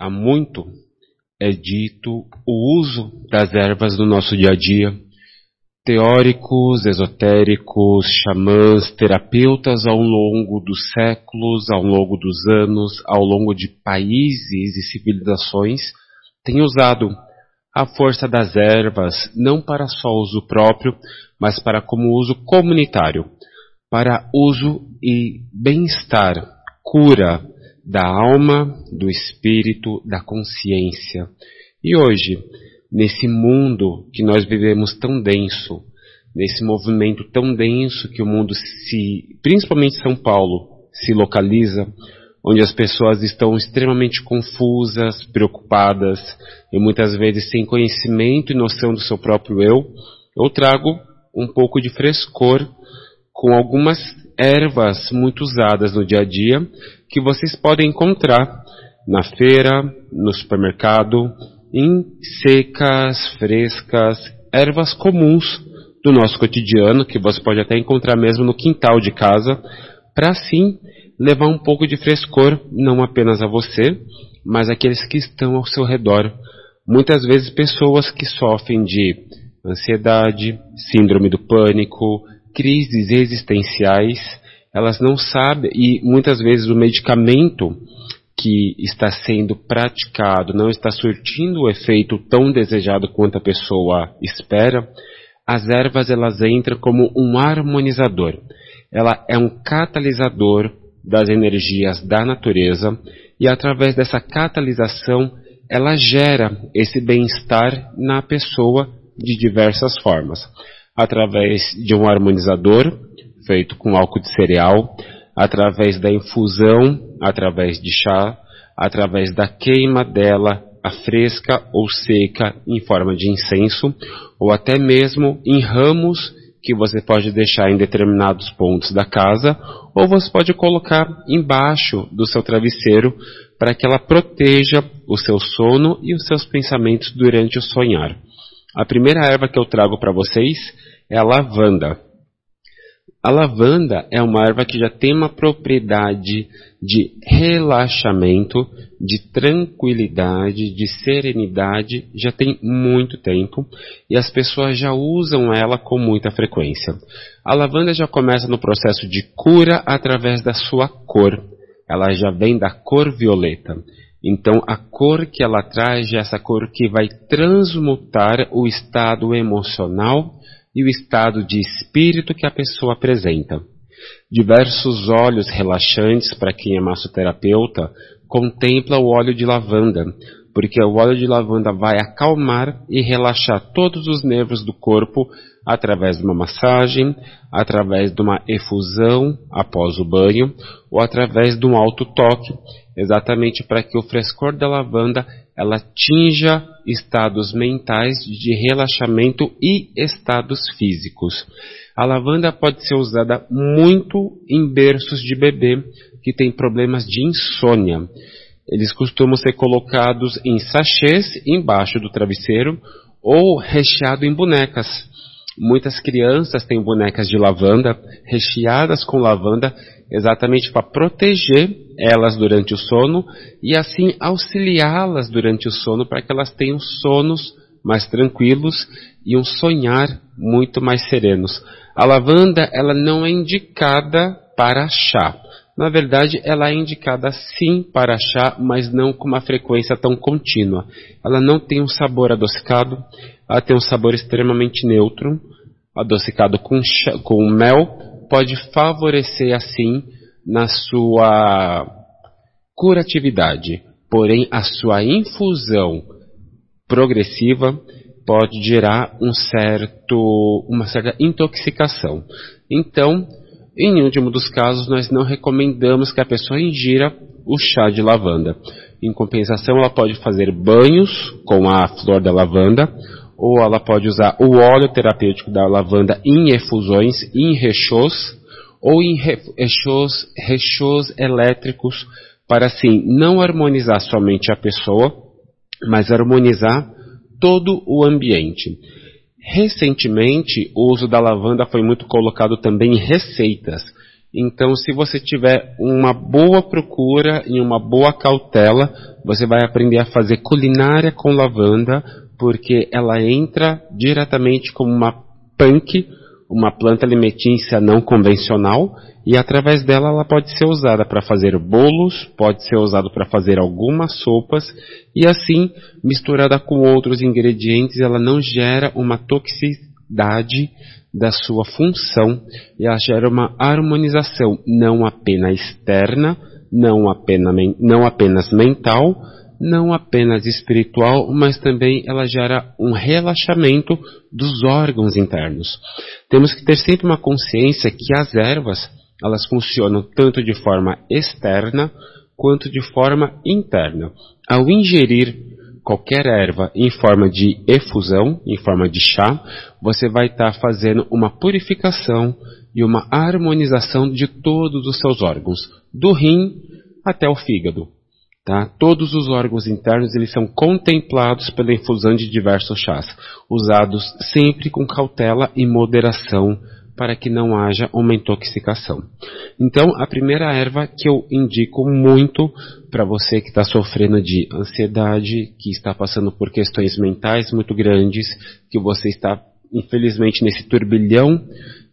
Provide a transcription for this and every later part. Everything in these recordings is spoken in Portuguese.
há muito é dito o uso das ervas no nosso dia a dia. Teóricos, esotéricos, xamãs, terapeutas ao longo dos séculos, ao longo dos anos, ao longo de países e civilizações têm usado a força das ervas não para só uso próprio, mas para como uso comunitário, para uso e bem-estar, cura, da alma, do espírito, da consciência. E hoje, nesse mundo que nós vivemos tão denso, nesse movimento tão denso que o mundo se, principalmente São Paulo, se localiza, onde as pessoas estão extremamente confusas, preocupadas e muitas vezes sem conhecimento e noção do seu próprio eu, eu trago um pouco de frescor com algumas ervas muito usadas no dia a dia que vocês podem encontrar na feira, no supermercado, em secas, frescas, ervas comuns do nosso cotidiano, que você pode até encontrar mesmo no quintal de casa, para assim levar um pouco de frescor não apenas a você, mas àqueles que estão ao seu redor. Muitas vezes pessoas que sofrem de ansiedade, síndrome do pânico, crises existenciais, elas não sabem, e muitas vezes o medicamento que está sendo praticado não está surtindo o efeito tão desejado quanto a pessoa espera, as ervas elas entram como um harmonizador. Ela é um catalisador das energias da natureza e através dessa catalisação ela gera esse bem-estar na pessoa de diversas formas. Através de um harmonizador, feito com álcool de cereal, através da infusão, através de chá, através da queima dela, a fresca ou seca em forma de incenso, ou até mesmo em ramos que você pode deixar em determinados pontos da casa, ou você pode colocar embaixo do seu travesseiro para que ela proteja o seu sono e os seus pensamentos durante o sonhar. A primeira erva que eu trago para vocês é a lavanda. A lavanda é uma erva que já tem uma propriedade de relaxamento, de tranquilidade, de serenidade, já tem muito tempo e as pessoas já usam ela com muita frequência. A lavanda já começa no processo de cura através da sua cor. Ela já vem da cor violeta. Então, a cor que ela traz é essa cor que vai transmutar o estado emocional e o estado de espírito que a pessoa apresenta. Diversos óleos relaxantes para quem é massoterapeuta contempla o óleo de lavanda, porque o óleo de lavanda vai acalmar e relaxar todos os nervos do corpo através de uma massagem, através de uma efusão após o banho ou através de um alto toque, exatamente para que o frescor da lavanda ela atinja estados mentais de relaxamento e estados físicos. A lavanda pode ser usada muito em berços de bebê que têm problemas de insônia. Eles costumam ser colocados em sachês embaixo do travesseiro ou recheado em bonecas. Muitas crianças têm bonecas de lavanda recheadas com lavanda exatamente para proteger elas durante o sono e assim auxiliá-las durante o sono para que elas tenham sonos mais tranquilos e um sonhar muito mais serenos. A lavanda ela não é indicada para chá. Na verdade, ela é indicada sim para chá, mas não com uma frequência tão contínua. Ela não tem um sabor adocicado, ela tem um sabor extremamente neutro. Adocicado com, chá, com mel pode favorecer assim na sua curatividade. Porém, a sua infusão progressiva pode gerar um certo, uma certa intoxicação. Então, em último dos casos, nós não recomendamos que a pessoa ingira o chá de lavanda. Em compensação, ela pode fazer banhos com a flor da lavanda, ou ela pode usar o óleo terapêutico da lavanda em efusões, em rechôs, ou em rechôs, rechôs elétricos, para assim não harmonizar somente a pessoa, mas harmonizar todo o ambiente. Recentemente, o uso da lavanda foi muito colocado também em receitas. Então, se você tiver uma boa procura e uma boa cautela, você vai aprender a fazer culinária com lavanda, porque ela entra diretamente como uma punk, uma planta alimentícia não convencional, e através dela ela pode ser usada para fazer bolos, pode ser usada para fazer algumas sopas, e assim, misturada com outros ingredientes, ela não gera uma toxicidade da sua função e ela gera uma harmonização não apenas externa, não apenas, não apenas mental, não apenas espiritual, mas também ela gera um relaxamento dos órgãos internos. Temos que ter sempre uma consciência que as ervas, elas funcionam tanto de forma externa quanto de forma interna. Ao ingerir qualquer erva em forma de efusão, em forma de chá, você vai estar tá fazendo uma purificação e uma harmonização de todos os seus órgãos, do rim até o fígado. Tá? Todos os órgãos internos eles são contemplados pela infusão de diversos chás, usados sempre com cautela e moderação para que não haja uma intoxicação. Então, a primeira erva que eu indico muito para você que está sofrendo de ansiedade, que está passando por questões mentais muito grandes, que você está, infelizmente, nesse turbilhão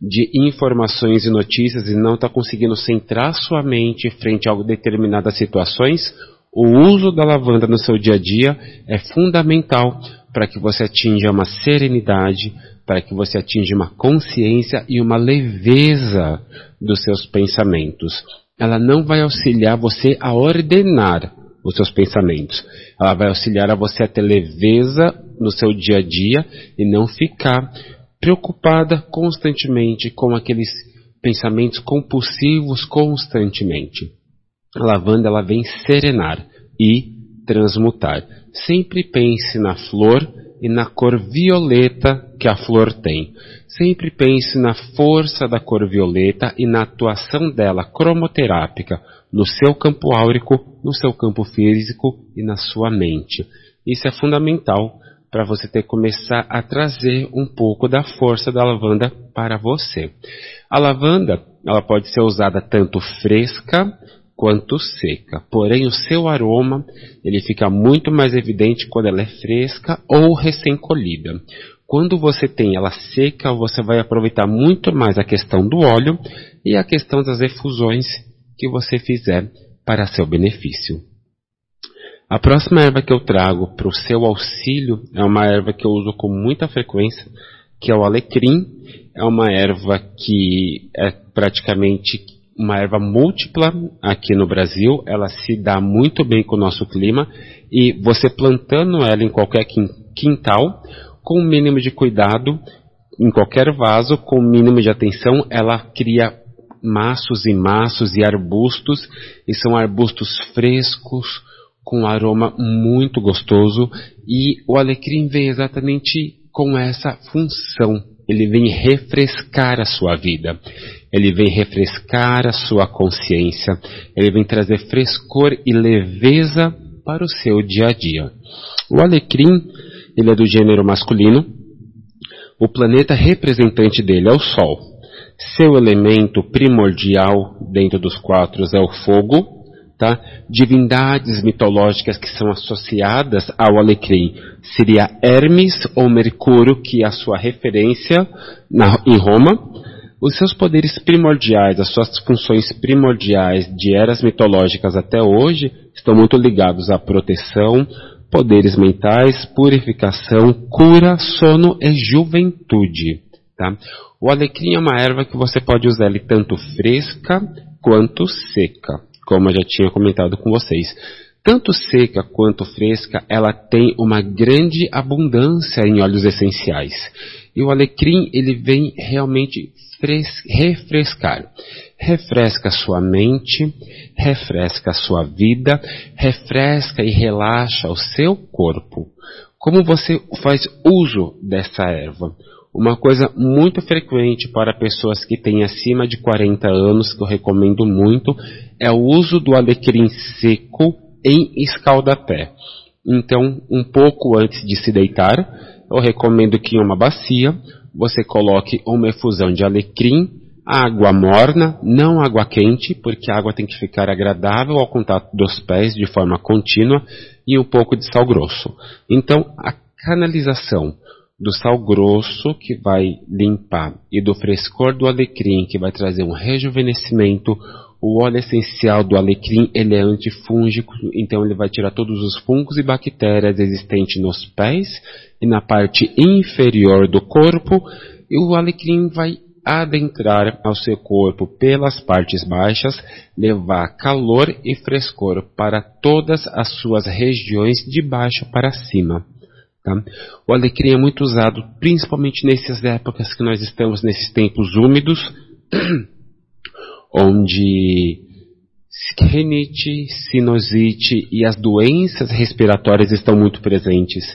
de informações e notícias e não está conseguindo centrar sua mente frente a determinadas situações, o uso da lavanda no seu dia a dia é fundamental para que você atinja uma serenidade, para que você atinja uma consciência e uma leveza dos seus pensamentos. Ela não vai auxiliar você a ordenar os seus pensamentos. Ela vai auxiliar a você a ter leveza no seu dia a dia e não ficar preocupada constantemente com aqueles pensamentos compulsivos constantemente. A lavanda ela vem serenar e transmutar. Sempre pense na flor e na cor violeta que a flor tem. Sempre pense na força da cor violeta e na atuação dela cromoterápica no seu campo áurico, no seu campo físico e na sua mente. Isso é fundamental para você ter começar a trazer um pouco da força da lavanda para você. A lavanda, ela pode ser usada tanto fresca quanto seca. Porém, o seu aroma ele fica muito mais evidente quando ela é fresca ou recém-colhida. Quando você tem ela seca, você vai aproveitar muito mais a questão do óleo e a questão das efusões que você fizer para seu benefício. A próxima erva que eu trago para o seu auxílio é uma erva que eu uso com muita frequência, que é o alecrim. É uma erva que é praticamente uma erva múltipla aqui no Brasil, ela se dá muito bem com o nosso clima e você plantando ela em qualquer quintal, com o mínimo de cuidado, em qualquer vaso, com o mínimo de atenção, ela cria maços e maços e arbustos, e são arbustos frescos, com um aroma muito gostoso, e o alecrim vem exatamente com essa função. Ele vem refrescar a sua vida. Ele vem refrescar a sua consciência. Ele vem trazer frescor e leveza para o seu dia a dia. O alecrim, ele é do gênero masculino. O planeta representante dele é o Sol. Seu elemento primordial dentro dos quatro é o fogo. Tá? Divindades mitológicas que são associadas ao alecrim seria Hermes ou Mercúrio, que é a sua referência na, em Roma. Os seus poderes primordiais, as suas funções primordiais de eras mitológicas até hoje estão muito ligados à proteção, poderes mentais, purificação, cura, sono e juventude. Tá? O alecrim é uma erva que você pode usar ele tanto fresca quanto seca, como eu já tinha comentado com vocês. Tanto seca quanto fresca, ela tem uma grande abundância em óleos essenciais. E o alecrim, ele vem realmente refrescar. Refresca sua mente, refresca sua vida, refresca e relaxa o seu corpo. Como você faz uso dessa erva? Uma coisa muito frequente para pessoas que têm acima de 40 anos, que eu recomendo muito, é o uso do alecrim seco em escaldapé. Então, um pouco antes de se deitar, eu recomendo que em uma bacia você coloque uma efusão de alecrim, água morna, não água quente, porque a água tem que ficar agradável ao contato dos pés de forma contínua, e um pouco de sal grosso. Então, a canalização do sal grosso, que vai limpar, e do frescor do alecrim, que vai trazer um rejuvenescimento, o óleo essencial do alecrim, ele é antifúngico, então ele vai tirar todos os fungos e bactérias existentes nos pés e na parte inferior do corpo, e o alecrim vai adentrar ao seu corpo pelas partes baixas, levar calor e frescor para todas as suas regiões de baixo para cima. Tá? O alecrim é muito usado, principalmente nessas épocas que nós estamos nesses tempos úmidos, onde rinite, sinusite e as doenças respiratórias estão muito presentes.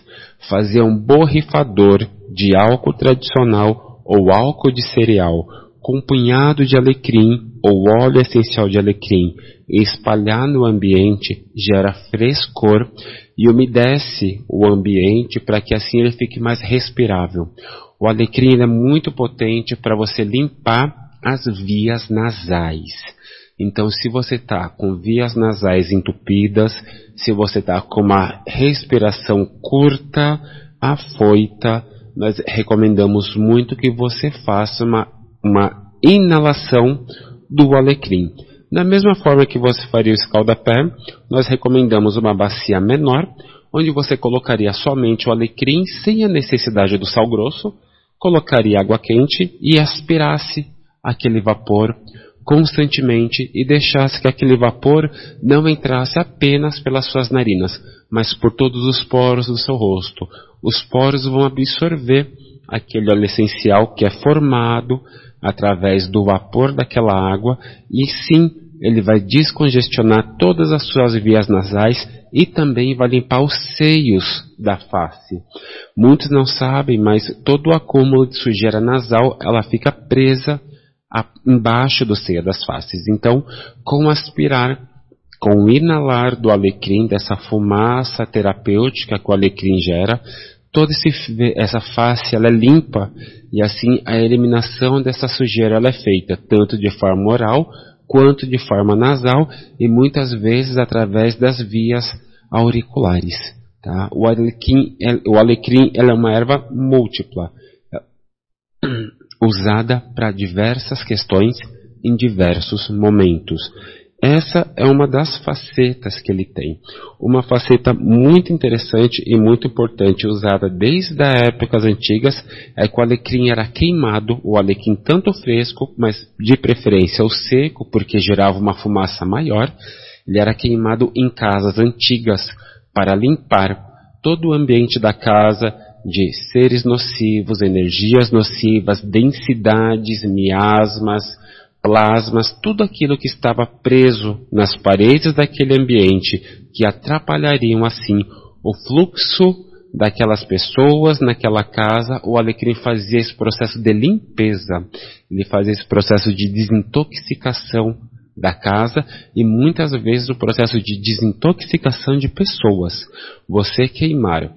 Fazer um borrifador de álcool tradicional ou álcool de cereal com um punhado de alecrim ou óleo essencial de alecrim e espalhar no ambiente gera frescor e umedece o ambiente para que assim ele fique mais respirável. O alecrim é muito potente para você limpar as vias nasais. Então, se você está com vias nasais entupidas, se você está com uma respiração curta, afoita, nós recomendamos muito que você faça uma, uma inalação do alecrim. Da mesma forma que você faria o escaldapé, nós recomendamos uma bacia menor, onde você colocaria somente o alecrim sem a necessidade do sal grosso, colocaria água quente e aspirasse aquele vapor constantemente e deixasse que aquele vapor não entrasse apenas pelas suas narinas, mas por todos os poros do seu rosto. Os poros vão absorver aquele óleo essencial que é formado através do vapor daquela água e sim, ele vai descongestionar todas as suas vias nasais e também vai limpar os seios da face. Muitos não sabem, mas todo o acúmulo de sujeira nasal, ela fica presa embaixo do seio das faces. Então, com aspirar, com inalar do alecrim, dessa fumaça terapêutica que o alecrim gera, toda esse, essa face ela é limpa e assim a eliminação dessa sujeira ela é feita tanto de forma oral quanto de forma nasal e muitas vezes através das vias auriculares. Tá? O alecrim, o alecrim é uma erva múltipla usada para diversas questões em diversos momentos. Essa é uma das facetas que ele tem. Uma faceta muito interessante e muito importante, usada desde as épocas antigas, é que o alecrim era queimado, o alecrim tanto fresco, mas de preferência o seco, porque gerava uma fumaça maior. Ele era queimado em casas antigas para limpar todo o ambiente da casa, de seres nocivos, energias nocivas, densidades, miasmas, plasmas, tudo aquilo que estava preso nas paredes daquele ambiente, que atrapalhariam assim o fluxo daquelas pessoas naquela casa, o alecrim fazia esse processo de limpeza, ele fazia esse processo de desintoxicação da casa e muitas vezes o processo de desintoxicação de pessoas. Você queimar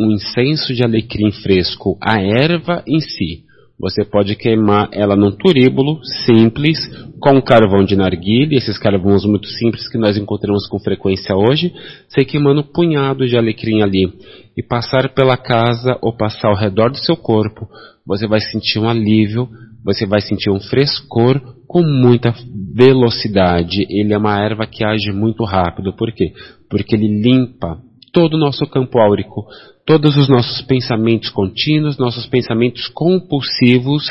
um incenso de alecrim fresco, a erva em si. Você pode queimar ela num turíbulo simples, com carvão de narguilha, esses carvões muito simples que nós encontramos com frequência hoje, você queimando um punhado de alecrim ali e passar pela casa ou passar ao redor do seu corpo, você vai sentir um alívio, você vai sentir um frescor com muita velocidade. Ele é uma erva que age muito rápido. Por quê? Porque ele limpa todo o nosso campo áurico, todos os nossos pensamentos contínuos, nossos pensamentos compulsivos,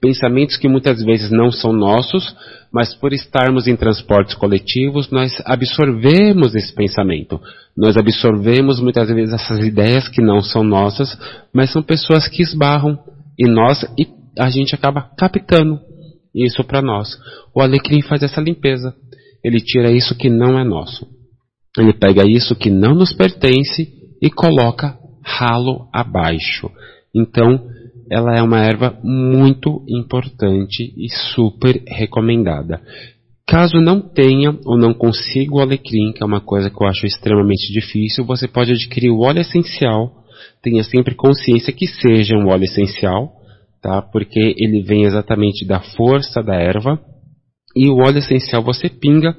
pensamentos que muitas vezes não são nossos, mas por estarmos em transportes coletivos, nós absorvemos esse pensamento. Nós absorvemos muitas vezes essas ideias que não são nossas, mas são pessoas que esbarram em nós e a gente acaba captando isso para nós. O alecrim faz essa limpeza. Ele tira isso que não é nosso. Ele pega isso que não nos pertence e coloca ralo abaixo. Então, ela é uma erva muito importante e super recomendada. Caso não tenha ou não consiga o alecrim, que é uma coisa que eu acho extremamente difícil, você pode adquirir o óleo essencial. Tenha sempre consciência que seja um óleo essencial, tá? Porque ele vem exatamente da força da erva e o óleo essencial você pinga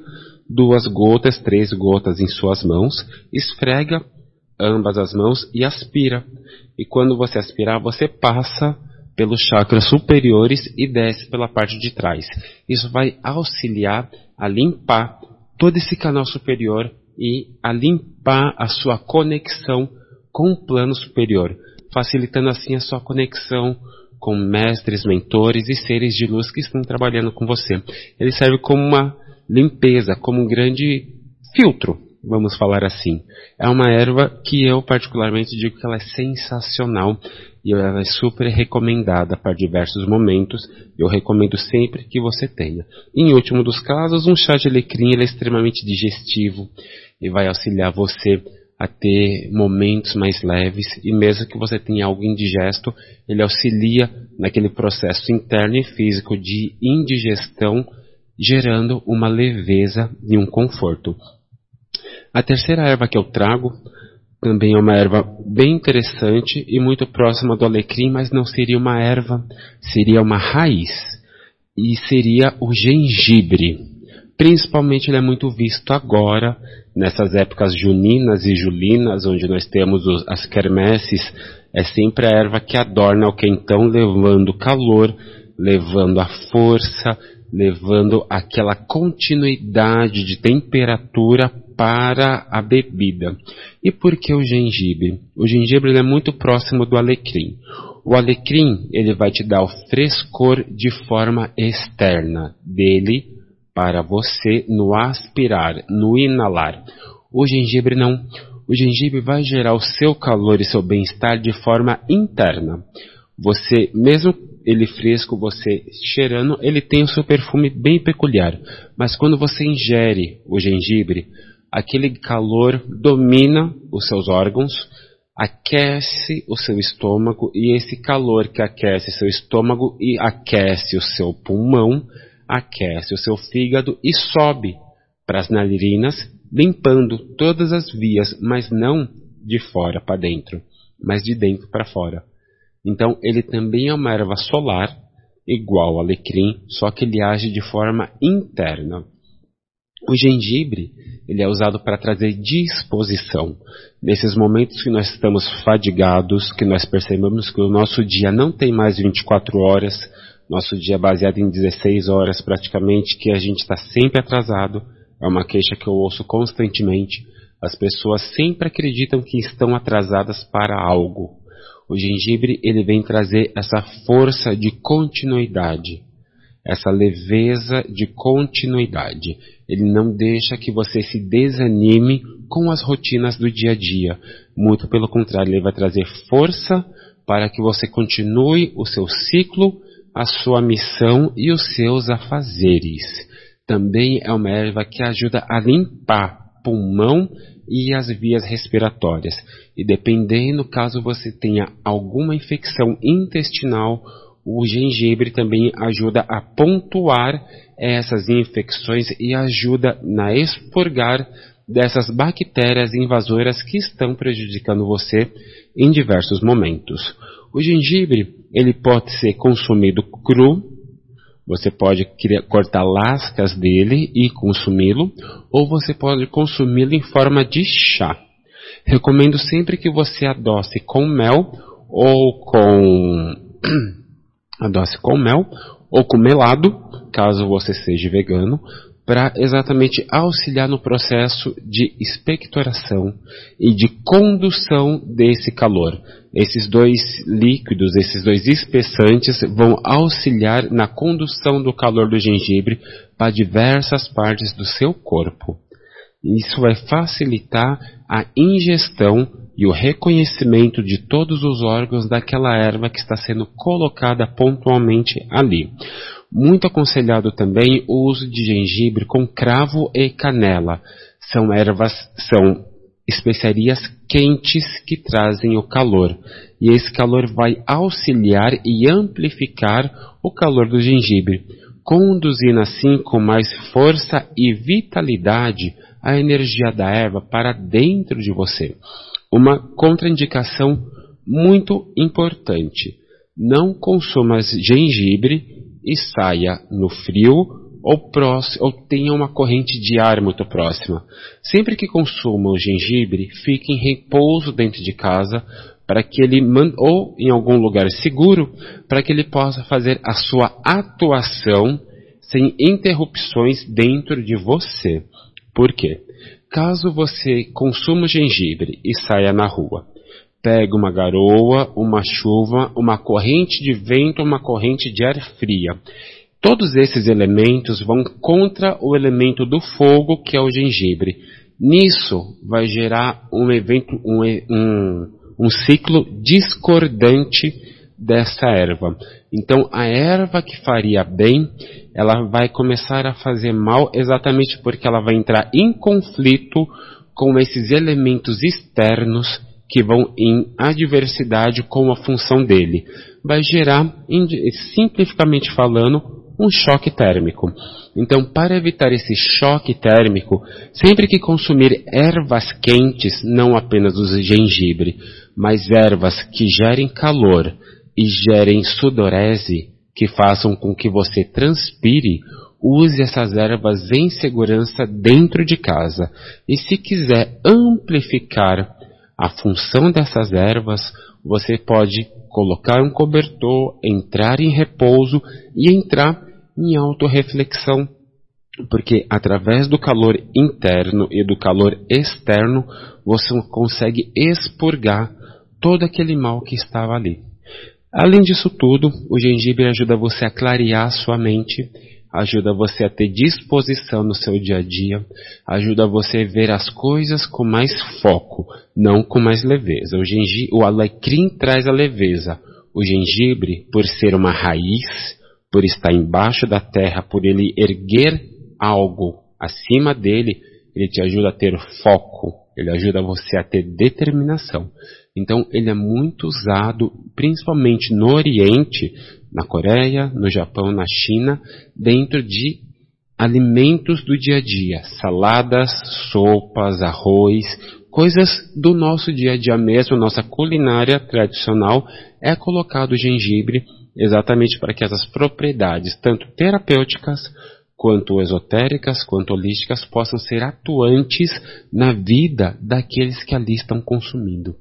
duas gotas, três gotas em suas mãos, esfrega ambas as mãos e aspira. E quando você aspirar, você passa pelos chakras superiores e desce pela parte de trás. Isso vai auxiliar a limpar todo esse canal superior e a limpar a sua conexão com o plano superior, facilitando assim a sua conexão com mestres, mentores e seres de luz que estão trabalhando com você. Ele serve como uma limpeza, como um grande filtro, vamos falar assim. É uma erva que eu particularmente digo que ela é sensacional e ela é super recomendada para diversos momentos. Eu recomendo sempre que você tenha. Em último dos casos, um chá de alecrim é extremamente digestivo e vai auxiliar você a ter momentos mais leves e mesmo que você tenha algo indigesto, ele auxilia naquele processo interno e físico de indigestão, gerando uma leveza e um conforto. A terceira erva que eu trago também é uma erva bem interessante e muito próxima do alecrim, mas não seria uma erva, seria uma raiz e seria o gengibre. Principalmente ele é muito visto agora, nessas épocas juninas e julinas, onde nós temos os, as quermesses, é sempre a erva que adorna o quentão, levando calor, levando a força, levando aquela continuidade de temperatura para a bebida. E por que o gengibre? O gengibre é muito próximo do alecrim. O alecrim ele vai te dar o frescor de forma externa dele para você no aspirar, no inalar. O gengibre não. O gengibre vai gerar o seu calor e seu bem-estar de forma interna. Você, mesmo ele fresco, você cheirando, ele tem o seu perfume bem peculiar. Mas quando você ingere o gengibre, aquele calor domina os seus órgãos, aquece o seu estômago e esse calor que aquece seu estômago e aquece o seu pulmão aquece o seu fígado e sobe para as narinas, limpando todas as vias, mas não de fora para dentro, mas de dentro para fora. Então, ele também é uma erva solar, igual ao alecrim, só que ele age de forma interna. O gengibre, ele é usado para trazer disposição. Nesses momentos que nós estamos fadigados, que nós percebemos que o nosso dia não tem mais 24 horas, nosso dia é baseado em 16 horas praticamente, que a gente está sempre atrasado. É uma queixa que eu ouço constantemente. As pessoas sempre acreditam que estão atrasadas para algo. O gengibre ele vem trazer essa força de continuidade, essa leveza de continuidade. Ele não deixa que você se desanime com as rotinas do dia a dia. Muito pelo contrário, ele vai trazer força para que você continue o seu ciclo a sua missão e os seus afazeres. Também é uma erva que ajuda a limpar pulmão e as vias respiratórias. E dependendo, caso você tenha alguma infecção intestinal, o gengibre também ajuda a pontuar essas infecções e ajuda na expurgar dessas bactérias invasoras que estão prejudicando você em diversos momentos. O gengibre, ele pode ser consumido cru, você pode cortar lascas dele e consumi-lo, ou você pode consumi-lo em forma de chá. Recomendo sempre que você adoce com mel ou com adoce com mel ou com melado, caso você seja vegano, para exatamente auxiliar no processo de expectoração e de condução desse calor. Esses dois líquidos, esses dois espessantes vão auxiliar na condução do calor do gengibre para diversas partes do seu corpo. Isso vai facilitar a ingestão e o reconhecimento de todos os órgãos daquela erva que está sendo colocada pontualmente ali. Muito aconselhado também o uso de gengibre com cravo e canela. São ervas, são especiarias quentes que trazem o calor. E esse calor vai auxiliar e amplificar o calor do gengibre, conduzindo assim com mais força e vitalidade a energia da erva para dentro de você. Uma contraindicação muito importante Não consuma gengibre e saia no frio ou, próximo, ou tenha uma corrente de ar muito próxima. Sempre que consuma o gengibre, fique em repouso dentro de casa para que ele ou em algum lugar seguro para que ele possa fazer a sua atuação sem interrupções dentro de você. Por quê? Caso você consuma gengibre e saia na rua, pegue uma garoa, uma chuva, uma corrente de vento, uma corrente de ar fria. Todos esses elementos vão contra o elemento do fogo, que é o gengibre. Nisso vai gerar um evento, um, um um ciclo discordante dessa erva. Então, a erva que faria bem, ela vai começar a fazer mal exatamente porque ela vai entrar em conflito com esses elementos externos que vão em adversidade com a função dele. Vai gerar, simplificamente falando, um choque térmico. Então, para evitar esse choque térmico, sempre que consumir ervas quentes, não apenas o gengibre, mas ervas que gerem calor e gerem sudorese, que façam com que você transpire, use essas ervas em segurança dentro de casa. E se quiser amplificar a função dessas ervas, você pode colocar um cobertor, entrar em repouso e entrar em autorreflexão. Porque através do calor interno e do calor externo, você consegue expurgar todo aquele mal que estava ali. Além disso tudo, o gengibre ajuda você a clarear sua mente, ajuda você a ter disposição no seu dia a dia, ajuda você a ver as coisas com mais foco, não com mais leveza. O, gengibre, o alecrim traz a leveza. O gengibre, por ser uma raiz, por estar embaixo da terra, por ele erguer algo acima dele, ele te ajuda a ter foco, ele ajuda você a ter determinação. Então, ele é muito usado, principalmente no Oriente, na Coreia, no Japão, na China, dentro de alimentos do dia a dia, saladas, sopas, arroz, coisas do nosso dia a dia mesmo, nossa culinária tradicional, é colocado gengibre exatamente para que essas propriedades, tanto terapêuticas, quanto esotéricas, quanto holísticas, possam ser atuantes na vida daqueles que ali estão consumindo.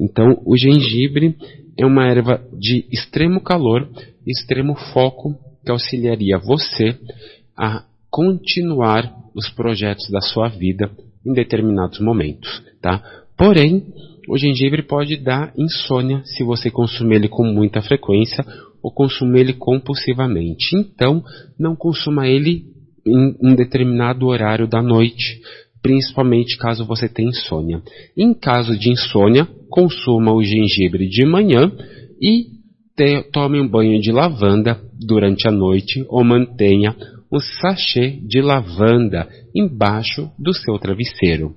Então, o gengibre é uma erva de extremo calor, extremo foco, que auxiliaria você a continuar os projetos da sua vida em determinados momentos, tá? Porém, o gengibre pode dar insônia se você consumir ele com muita frequência ou consumir ele compulsivamente. Então, não consuma ele em um determinado horário da noite, principalmente caso você tenha insônia. Em caso de insônia, consuma o gengibre de manhã e te, tome um banho de lavanda durante a noite ou mantenha um sachê de lavanda embaixo do seu travesseiro.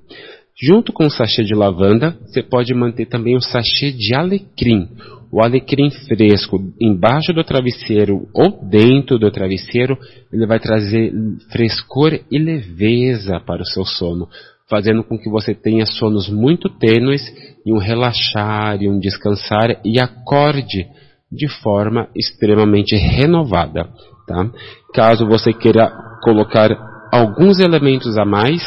Junto com o sachê de lavanda, você pode manter também o sachê de alecrim. O alecrim fresco embaixo do travesseiro ou dentro do travesseiro, ele vai trazer frescor e leveza para o seu sono, fazendo com que você tenha sonos muito tênues e um relaxar e um descansar e acorde de forma extremamente renovada. Tá? Caso você queira colocar alguns elementos a mais,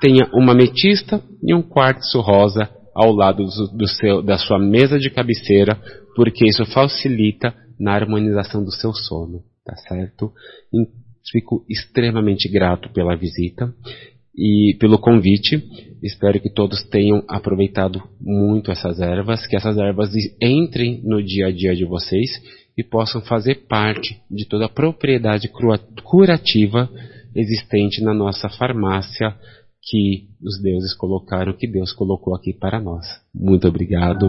tenha uma ametista e um quartzo rosa ao lado do, do seu, da sua mesa de cabeceira, porque isso facilita na harmonização do seu sono, tá certo? E fico extremamente grato pela visita e pelo convite. Espero que todos tenham aproveitado muito essas ervas, que essas ervas entrem no dia a dia de vocês e possam fazer parte de toda a propriedade curativa existente na nossa farmácia que os deuses colocaram, que Deus colocou aqui para nós. Muito obrigado.